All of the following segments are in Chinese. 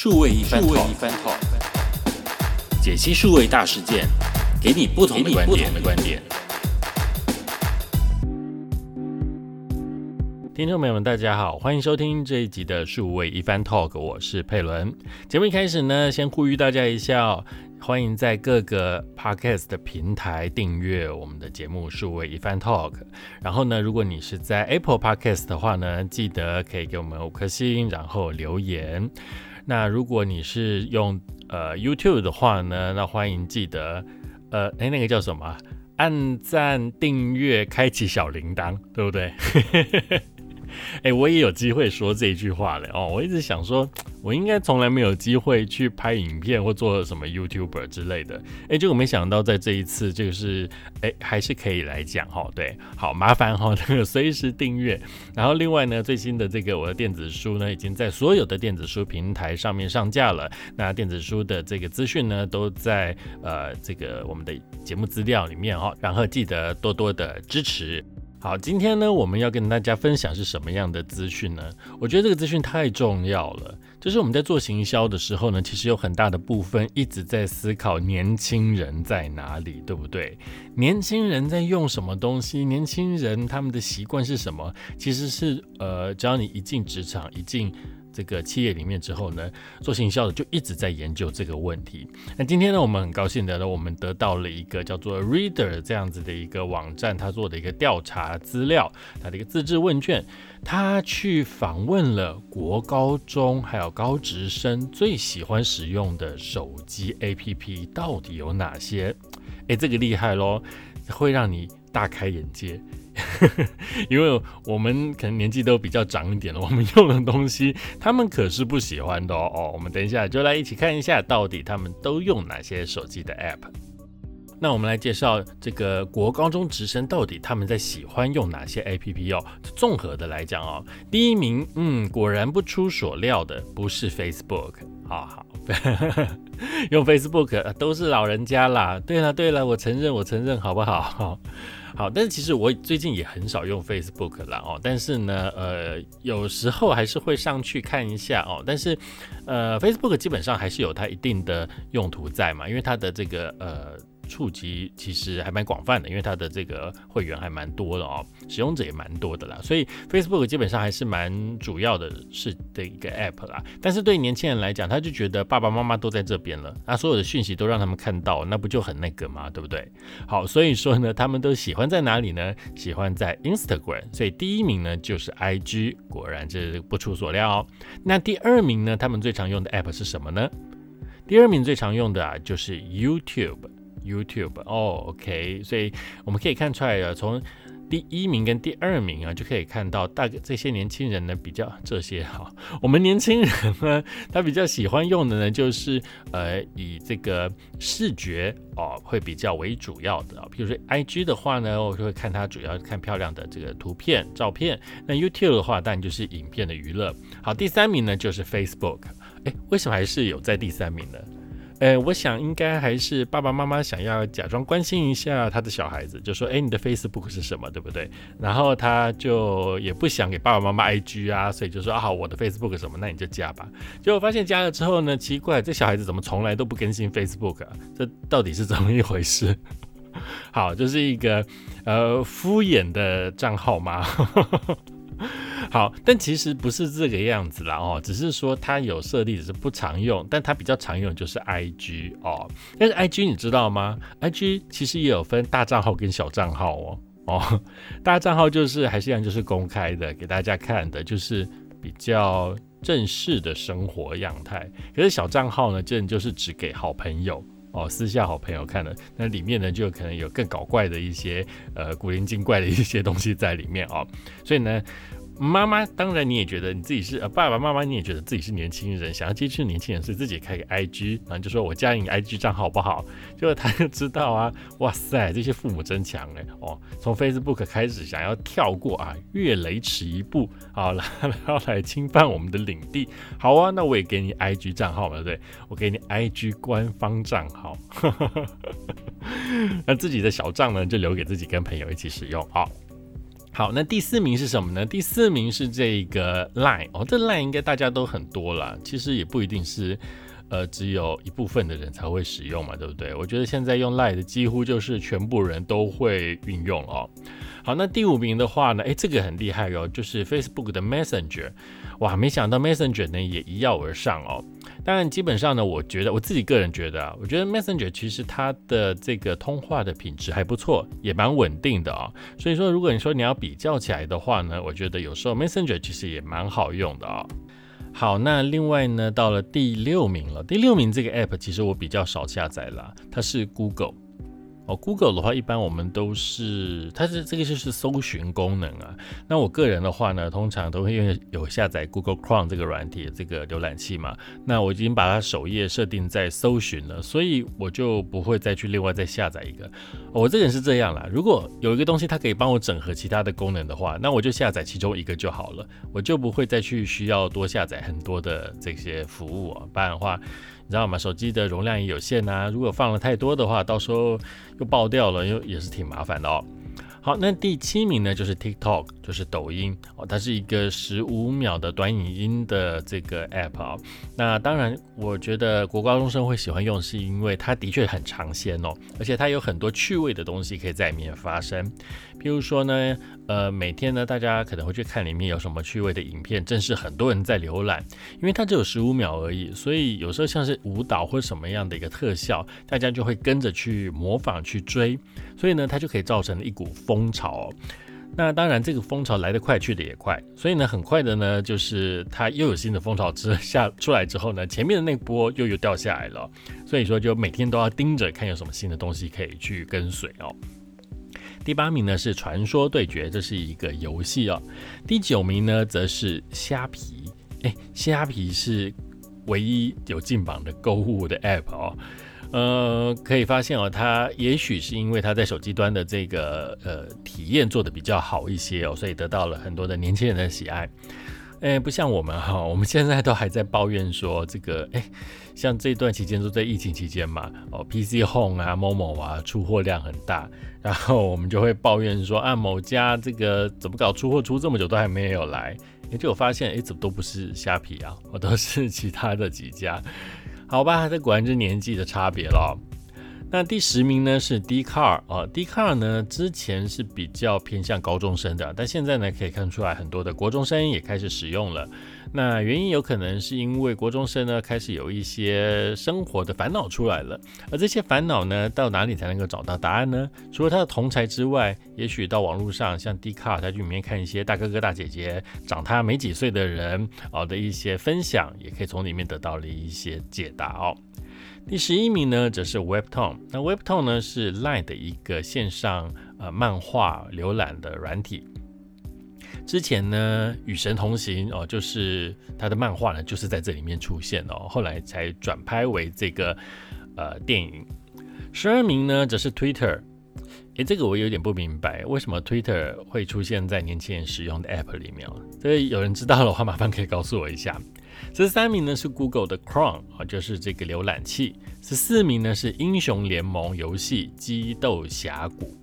数位一番 talk，解析数位大事件，给你不同的观点。听众朋友们，大家好，欢迎收听这一集的数位一番 talk，我是佩伦。节目一开始呢，先呼吁大家一下哦。欢迎在各个 podcast 的平台订阅我们的节目《数位一番 Talk》。然后呢，如果你是在 Apple Podcast 的话呢，记得可以给我们五颗星，然后留言。那如果你是用呃 YouTube 的话呢，那欢迎记得呃，哎，那个叫什么？按赞、订阅、开启小铃铛，对不对？哎，我也有机会说这句话了哦。我一直想说，我应该从来没有机会去拍影片或做什么 YouTuber 之类的。哎，结果没想到在这一次，就是哎还是可以来讲哈。对，好麻烦哈，那个随时订阅。然后另外呢，最新的这个我的电子书呢，已经在所有的电子书平台上面上架了。那电子书的这个资讯呢，都在呃这个我们的节目资料里面哈。然后记得多多的支持。好，今天呢，我们要跟大家分享是什么样的资讯呢？我觉得这个资讯太重要了。就是我们在做行销的时候呢，其实有很大的部分一直在思考年轻人在哪里，对不对？年轻人在用什么东西？年轻人他们的习惯是什么？其实是呃，只要你一进职场，一进。这个企业里面之后呢，做行销的就一直在研究这个问题。那今天呢，我们很高兴的呢，我们得到了一个叫做 Reader 这样子的一个网站，他做的一个调查资料，他的一个自制问卷，他去访问了国高中还有高职生最喜欢使用的手机 APP 到底有哪些？哎，这个厉害喽，会让你大开眼界。因为我们可能年纪都比较长一点了，我们用的东西他们可是不喜欢的哦。哦，我们等一下就来一起看一下，到底他们都用哪些手机的 App。那我们来介绍这个国高中直升到底他们在喜欢用哪些 APP 哦。综合的来讲哦，第一名，嗯，果然不出所料的，不是 Facebook。好好，用 Facebook 都是老人家啦。对了对了，我承认我承认，好不好？好，但是其实我最近也很少用 Facebook 了哦。但是呢，呃，有时候还是会上去看一下哦。但是，呃，Facebook 基本上还是有它一定的用途在嘛，因为它的这个呃。触及其实还蛮广泛的，因为它的这个会员还蛮多的哦，使用者也蛮多的啦，所以 Facebook 基本上还是蛮主要的是的一个 App 啦。但是对年轻人来讲，他就觉得爸爸妈妈都在这边了，那所有的讯息都让他们看到，那不就很那个吗？对不对？好，所以说呢，他们都喜欢在哪里呢？喜欢在 Instagram，所以第一名呢就是 IG，果然这不出所料。那第二名呢，他们最常用的 App 是什么呢？第二名最常用的啊就是 YouTube。YouTube 哦，OK，所以我们可以看出来啊，从第一名跟第二名啊，就可以看到大这些年轻人呢比较这些哈，我们年轻人呢，他比较喜欢用的呢，就是呃以这个视觉哦会比较为主要的啊，比如说 IG 的话呢，我就会看它主要看漂亮的这个图片照片，那 YouTube 的话当然就是影片的娱乐。好，第三名呢就是 Facebook，哎，为什么还是有在第三名呢？呃，我想应该还是爸爸妈妈想要假装关心一下他的小孩子，就说：“哎，你的 Facebook 是什么，对不对？”然后他就也不想给爸爸妈妈 IG 啊，所以就说：“啊，好，我的 Facebook 什么，那你就加吧。”结果发现加了之后呢，奇怪，这小孩子怎么从来都不更新 Facebook 啊？这到底是怎么一回事？好，就是一个呃敷衍的账号吗？好，但其实不是这个样子啦哦，只是说它有设立，只是不常用，但它比较常用就是 I G 哦。但是 I G 你知道吗？I G 其实也有分大账号跟小账号哦哦。大账号就是还是一样，就是公开的，给大家看的，就是比较正式的生活样态。可是小账号呢，真的就是只给好朋友哦，私下好朋友看的。那里面呢，就可能有更搞怪的一些呃古灵精怪的一些东西在里面哦。所以呢。妈妈，当然你也觉得你自己是呃爸爸妈妈，你也觉得自己是年轻人，想要接触年轻人，所以自己开个 IG，然后就说我加你 IG 账号好不好？结果他就知道啊，哇塞，这些父母真强哎哦，从 Facebook 开始想要跳过啊，越雷池一步，好了，要来侵犯我们的领地，好啊，那我也给你 IG 账号嘛，对？我给你 IG 官方账号，那自己的小账呢，就留给自己跟朋友一起使用，好。好，那第四名是什么呢？第四名是这个 Line 哦，这 Line 应该大家都很多啦，其实也不一定是。呃，只有一部分的人才会使用嘛，对不对？我觉得现在用 Line 的几乎就是全部人都会运用哦。好，那第五名的话呢，诶，这个很厉害哦，就是 Facebook 的 Messenger，哇，没想到 Messenger 呢也一跃而上哦。当然，基本上呢，我觉得我自己个人觉得啊，我觉得 Messenger 其实它的这个通话的品质还不错，也蛮稳定的啊。所以说，如果你说你要比较起来的话呢，我觉得有时候 Messenger 其实也蛮好用的啊。好，那另外呢，到了第六名了。第六名这个 app 其实我比较少下载啦，它是 Google。哦，Google 的话，一般我们都是，它是这个就是搜寻功能啊。那我个人的话呢，通常都会因为有下载 Google Chrome 这个软体，这个浏览器嘛。那我已经把它首页设定在搜寻了，所以我就不会再去另外再下载一个。我这个人是这样啦，如果有一个东西它可以帮我整合其他的功能的话，那我就下载其中一个就好了，我就不会再去需要多下载很多的这些服务啊，不然的话。你知道吗？手机的容量也有限呐，如果放了太多的话，到时候又爆掉了，又也是挺麻烦的哦。好，那第七名呢，就是 TikTok，就是抖音哦，它是一个十五秒的短影音的这个 app 啊。那当然，我觉得国高中生会喜欢用，是因为它的确很尝鲜哦，而且它有很多趣味的东西可以在里面发生。譬如说呢，呃，每天呢，大家可能会去看里面有什么趣味的影片，正是很多人在浏览，因为它只有十五秒而已，所以有时候像是舞蹈或什么样的一个特效，大家就会跟着去模仿去追，所以呢，它就可以造成一股风潮。那当然，这个风潮来得快，去得也快，所以呢，很快的呢，就是它又有新的风潮之下出来之后呢，前面的那波又又掉下来了，所以说就每天都要盯着看有什么新的东西可以去跟随哦。第八名呢是传说对决，这是一个游戏哦。第九名呢则是虾皮，哎，虾皮是唯一有进榜的购物的 app 哦。呃，可以发现哦，它也许是因为它在手机端的这个呃体验做的比较好一些哦，所以得到了很多的年轻人的喜爱。哎，不像我们哈，我们现在都还在抱怨说这个哎。像这段期间都在疫情期间嘛，哦，PC Home 啊、某某啊，出货量很大，然后我们就会抱怨说啊，某家这个怎么搞出货出这么久都还没有来，也就发现哎，怎么都不是虾皮啊，我都是其他的几家，好吧，这果然是年纪的差别了。那第十名呢是 D Car 啊，D Car 呢之前是比较偏向高中生的，但现在呢可以看出来很多的国中生也开始使用了。那原因有可能是因为国中生呢开始有一些生活的烦恼出来了，而这些烦恼呢到哪里才能够找到答案呢？除了他的同才之外，也许到网络上像 D Car 在里面看一些大哥哥大姐姐长他没几岁的人哦的一些分享，也可以从里面得到了一些解答哦。第十一名呢，则是 Webtoon。那 Webtoon 呢，是 Line 的一个线上呃漫画浏览的软体。之前呢，与神同行哦，就是他的漫画呢，就是在这里面出现哦，后来才转拍为这个呃电影。十二名呢，则是 Twitter。诶，这个我有点不明白，为什么 Twitter 会出现在年轻人使用的 App 里面了？所以有人知道的话，麻烦可以告诉我一下。十三名呢是 Google 的 Chrome 啊，就是这个浏览器。十四名呢是英雄联盟游戏激斗峡谷。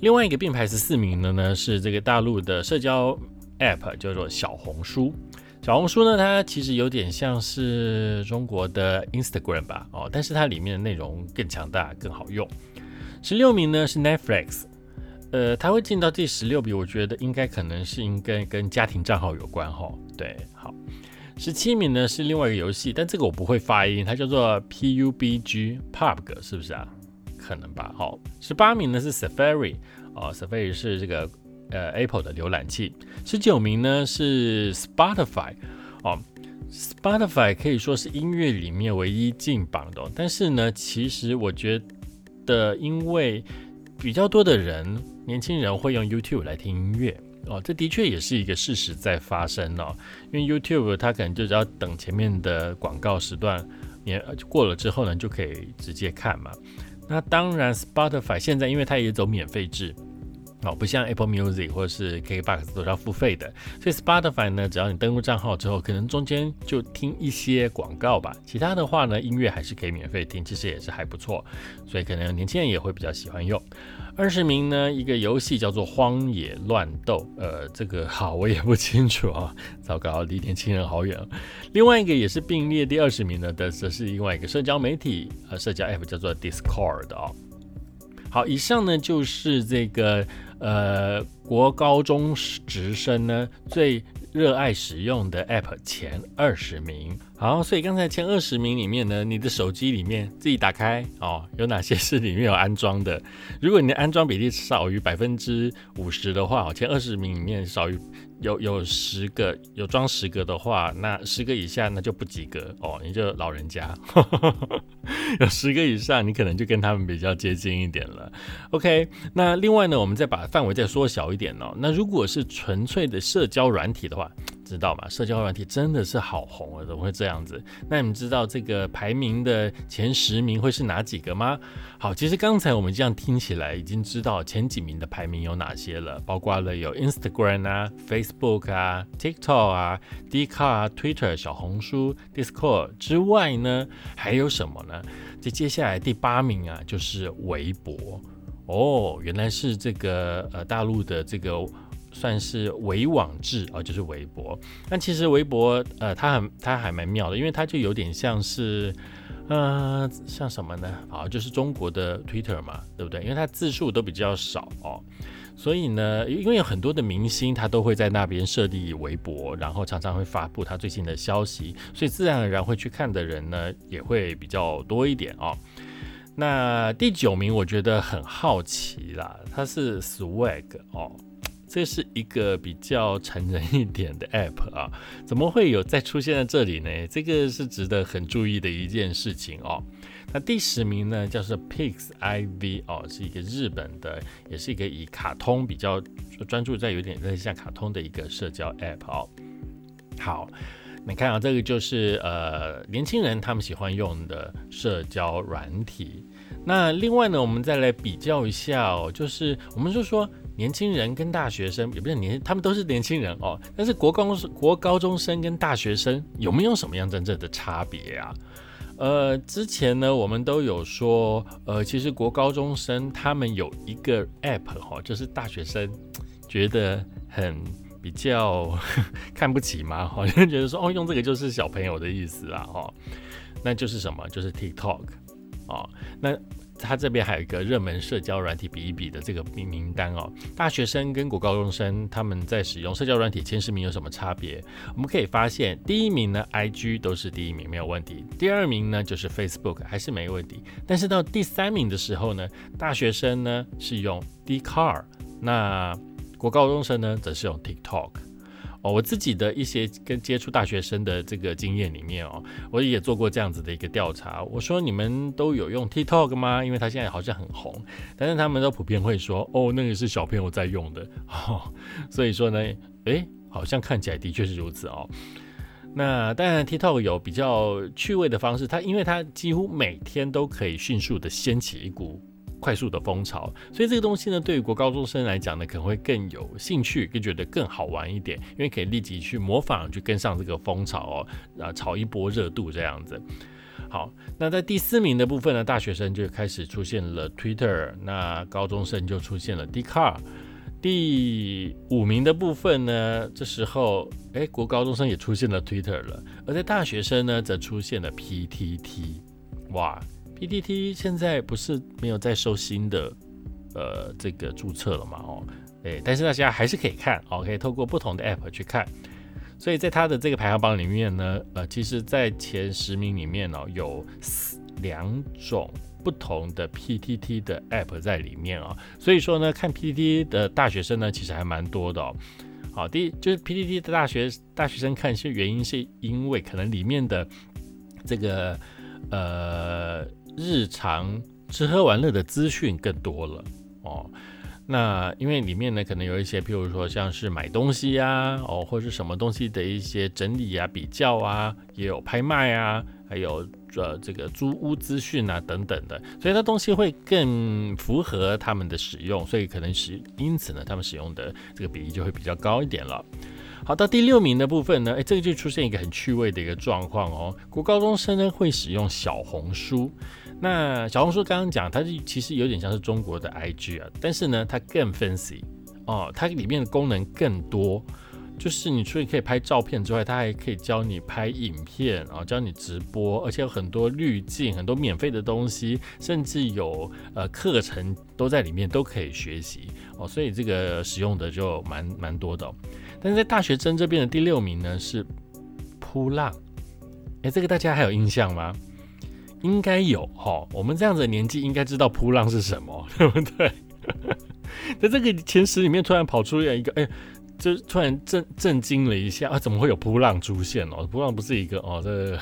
另外一个并排十四名的呢是这个大陆的社交 App 叫做小红书。小红书呢，它其实有点像是中国的 Instagram 吧，哦，但是它里面的内容更强大、更好用。十六名呢是 Netflix，呃，它会进到第十六名，我觉得应该可能是应该跟家庭账号有关哈。对，好。十七名呢是另外一个游戏，但这个我不会发音，它叫做 PUBG，PUBG 是不是啊？可能吧。好，十八名呢是 Safari，哦，Safari 是这个呃 Apple 的浏览器。十九名呢是 Spotify，哦，Spotify 可以说是音乐里面唯一进榜的，但是呢，其实我觉的因为比较多的人，年轻人会用 YouTube 来听音乐。哦，这的确也是一个事实在发生哦，因为 YouTube 它可能就只要等前面的广告时段也过了之后呢，就可以直接看嘛。那当然，Spotify 现在因为它也走免费制哦，不像 Apple Music 或者是 KKBox 都是要付费的，所以 Spotify 呢，只要你登录账号之后，可能中间就听一些广告吧，其他的话呢，音乐还是可以免费听，其实也是还不错，所以可能年轻人也会比较喜欢用。二十名呢，一个游戏叫做《荒野乱斗》，呃，这个好我也不清楚啊，糟糕，离年轻人好远。另外一个也是并列第二十名的，的则是另外一个社交媒体呃社交 app 叫做 Discord 哦。好，以上呢就是这个呃国高中直升呢最。热爱使用的 App 前二十名，好，所以刚才前二十名里面呢，你的手机里面自己打开哦，有哪些是里面有安装的？如果你的安装比例少于百分之五十的话，前二十名里面少于。有有十个有装十个的话，那十个以下那就不及格哦，你就老人家。有十个以上，你可能就跟他们比较接近一点了。OK，那另外呢，我们再把范围再缩小一点哦。那如果是纯粹的社交软体的话。知道吗？社交软体真的是好红啊，怎么会这样子？那你们知道这个排名的前十名会是哪几个吗？好，其实刚才我们这样听起来，已经知道前几名的排名有哪些了，包括了有 Instagram 啊、Facebook 啊、TikTok 啊、d c a r Twitter、小红书、Discord 之外呢，还有什么呢？这接下来第八名啊，就是微博哦，原来是这个呃大陆的这个。算是微网制啊，就是微博。但其实微博，呃，它很，它还蛮妙的，因为它就有点像是，呃，像什么呢？啊，就是中国的 Twitter 嘛，对不对？因为它字数都比较少哦，所以呢，因为有很多的明星，他都会在那边设立微博，然后常常会发布他最新的消息，所以自然而然会去看的人呢，也会比较多一点哦。那第九名，我觉得很好奇啦，它是 Swag 哦。这是一个比较成人一点的 app 啊，怎么会有再出现在这里呢？这个是值得很注意的一件事情哦。那第十名呢，叫做 Pixiv 哦，是一个日本的，也是一个以卡通比较专注在有点类似像卡通的一个社交 app 哦。好，你看啊，这个就是呃年轻人他们喜欢用的社交软体。那另外呢，我们再来比较一下哦，就是我们就说。年轻人跟大学生也不是年，他们都是年轻人哦。但是国高国高中生跟大学生有没有什么样真正的差别啊？呃，之前呢，我们都有说，呃，其实国高中生他们有一个 app 哈，就是大学生觉得很比较 看不起嘛，好像觉得说哦，用这个就是小朋友的意思啦，哈，那就是什么？就是 TikTok 哦，那。他这边还有一个热门社交软体比一比的这个名名单哦，大学生跟国高中生他们在使用社交软体前十名有什么差别？我们可以发现，第一名呢，IG 都是第一名没有问题，第二名呢就是 Facebook 还是没问题，但是到第三名的时候呢，大学生呢是用 d c a r 那国高中生呢则是用 TikTok。哦，我自己的一些跟接触大学生的这个经验里面哦，我也做过这样子的一个调查。我说你们都有用 TikTok 吗？因为它现在好像很红，但是他们都普遍会说，哦，那个是小朋友在用的。哦，所以说呢，诶，好像看起来的确是如此哦。那当然，TikTok 有比较趣味的方式，它因为它几乎每天都可以迅速的掀起一股。快速的风潮，所以这个东西呢，对于国高中生来讲呢，可能会更有兴趣，更觉得更好玩一点，因为可以立即去模仿，去跟上这个风潮哦，啊，炒一波热度这样子。好，那在第四名的部分呢，大学生就开始出现了 Twitter，那高中生就出现了 d i c a r 第五名的部分呢，这时候哎，国高中生也出现了 Twitter 了，而在大学生呢，则出现了 PTT，哇。P t t 现在不是没有在收新的呃这个注册了嘛？哦，诶，但是大家还是可以看，哦，可以透过不同的 App 去看。所以在它的这个排行榜里面呢，呃，其实，在前十名里面哦，有两种不同的 PTT 的 App 在里面啊。所以说呢，看 PTT 的大学生呢，其实还蛮多的哦。好，第一就是 PTT 的大学大学生看是原因是因为可能里面的这个呃。日常吃喝玩乐的资讯更多了哦，那因为里面呢可能有一些，譬如说像是买东西呀，哦或者是什么东西的一些整理啊、比较啊，也有拍卖啊，还有呃这个租屋资讯啊等等的，所以它东西会更符合他们的使用，所以可能是因此呢，他们使用的这个比例就会比较高一点了。好，到第六名的部分呢，诶，这个就出现一个很趣味的一个状况哦，国高中生呢会使用小红书。那小红书刚刚讲，它是其实有点像是中国的 IG 啊，但是呢，它更 fancy 哦，它里面的功能更多。就是你除了可以拍照片之外，它还可以教你拍影片，然后教你直播，而且有很多滤镜，很多免费的东西，甚至有呃课程都在里面都可以学习哦。所以这个使用的就蛮蛮多的。但是在大学生这边的第六名呢是扑浪，哎，这个大家还有印象吗？应该有哈，我们这样子的年纪应该知道扑浪是什么，对不对？在这个前十里面突然跑出来一个，哎，就突然震震惊了一下啊，怎么会有扑浪出现哦？扑浪不是一个哦，这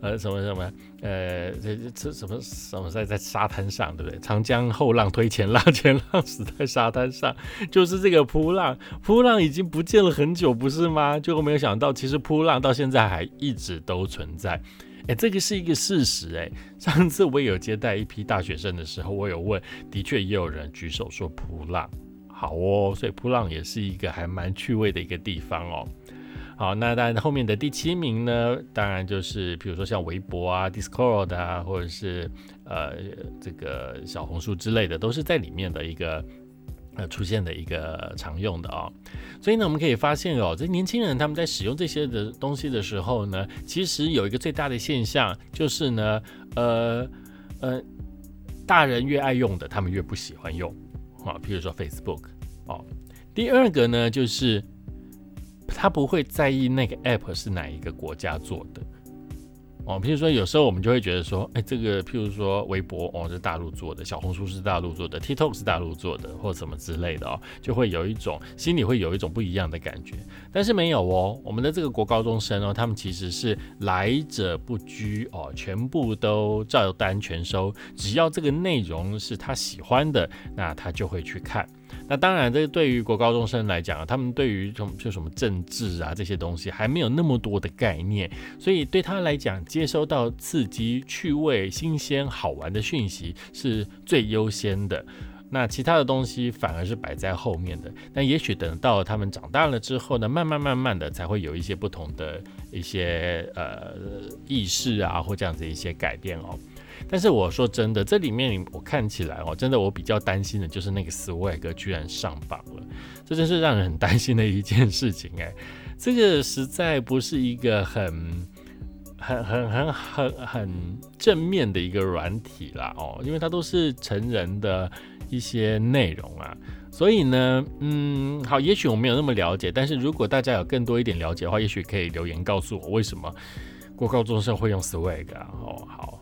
呃什么什么呃这这什么什么在在沙滩上，对不对？长江后浪推前浪，前浪死在沙滩上，就是这个扑浪。扑浪已经不见了很久，不是吗？结果没有想到，其实扑浪到现在还一直都存在。哎，这个是一个事实哎。上次我有接待一批大学生的时候，我有问，的确也有人举手说扑浪好哦，所以扑浪也是一个还蛮趣味的一个地方哦。好，那当然后面的第七名呢，当然就是比如说像微博啊、Discord 啊，或者是呃这个小红书之类的，都是在里面的一个。呃，出现的一个常用的哦，所以呢，我们可以发现哦，这年轻人他们在使用这些的东西的时候呢，其实有一个最大的现象，就是呢，呃呃，大人越爱用的，他们越不喜欢用啊。譬如说 Facebook 哦，第二个呢，就是他不会在意那个 App 是哪一个国家做的。哦，譬如说，有时候我们就会觉得说，哎，这个譬如说微博哦是大陆做的，小红书是大陆做的，TikTok 是大陆做的，或什么之类的哦，就会有一种心里会有一种不一样的感觉。但是没有哦，我们的这个国高中生哦，他们其实是来者不拒哦，全部都照单全收，只要这个内容是他喜欢的，那他就会去看。那当然，这对于国高中生来讲，他们对于什么就什么政治啊这些东西还没有那么多的概念，所以对他来讲，接收到刺激、趣味、新鲜、好玩的讯息是最优先的。那其他的东西反而是摆在后面的。那也许等到他们长大了之后呢，慢慢慢慢的才会有一些不同的一些呃意识啊，或这样子一些改变哦。但是我说真的，这里面我看起来哦，真的我比较担心的就是那个 Swag 居然上榜了，这真是让人很担心的一件事情哎，这个实在不是一个很、很、很、很、很、很正面的一个软体啦哦，因为它都是成人的一些内容啊，所以呢，嗯，好，也许我没有那么了解，但是如果大家有更多一点了解的话，也许可以留言告诉我为什么国高中生会用 Swag 啊？哦，好。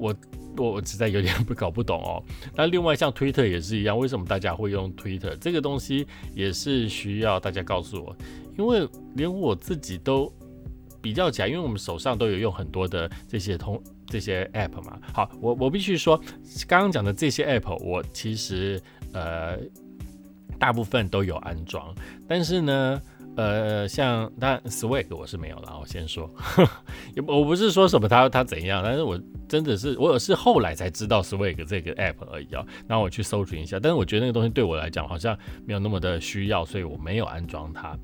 我我我实在有点不搞不懂哦。那另外像 Twitter 也是一样，为什么大家会用 Twitter 这个东西也是需要大家告诉我，因为连我自己都比较起来，因为我们手上都有用很多的这些通这些 App 嘛。好，我我必须说，刚刚讲的这些 App，我其实呃大部分都有安装，但是呢。呃，像但 Swag 我是没有了，我先说，我不是说什么他他怎样，但是我真的是我是后来才知道 Swag 这个 app 而已啊，然后我去搜寻一下，但是我觉得那个东西对我来讲好像没有那么的需要，所以我没有安装它。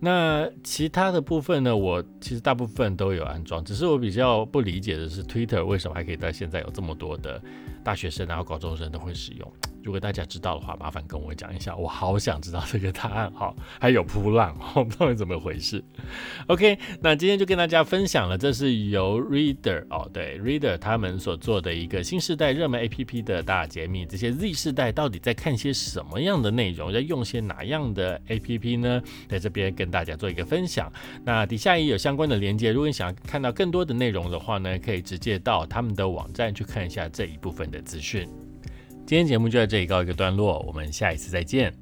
那其他的部分呢，我其实大部分都有安装，只是我比较不理解的是 Twitter 为什么还可以到现在有这么多的大学生然后高中生都会使用。如果大家知道的话，麻烦跟我讲一下，我好想知道这个答案哈。还有扑浪，到底怎么回事？OK，那今天就跟大家分享了，这是由 Reader 哦，对 Reader 他们所做的一个新时代热门 APP 的大解密。这些 Z 世代到底在看些什么样的内容，在用些哪样的 APP 呢？在这边跟大家做一个分享。那底下也有相关的连接，如果你想要看到更多的内容的话呢，可以直接到他们的网站去看一下这一部分的资讯。今天节目就在这里告一个段落，我们下一次再见。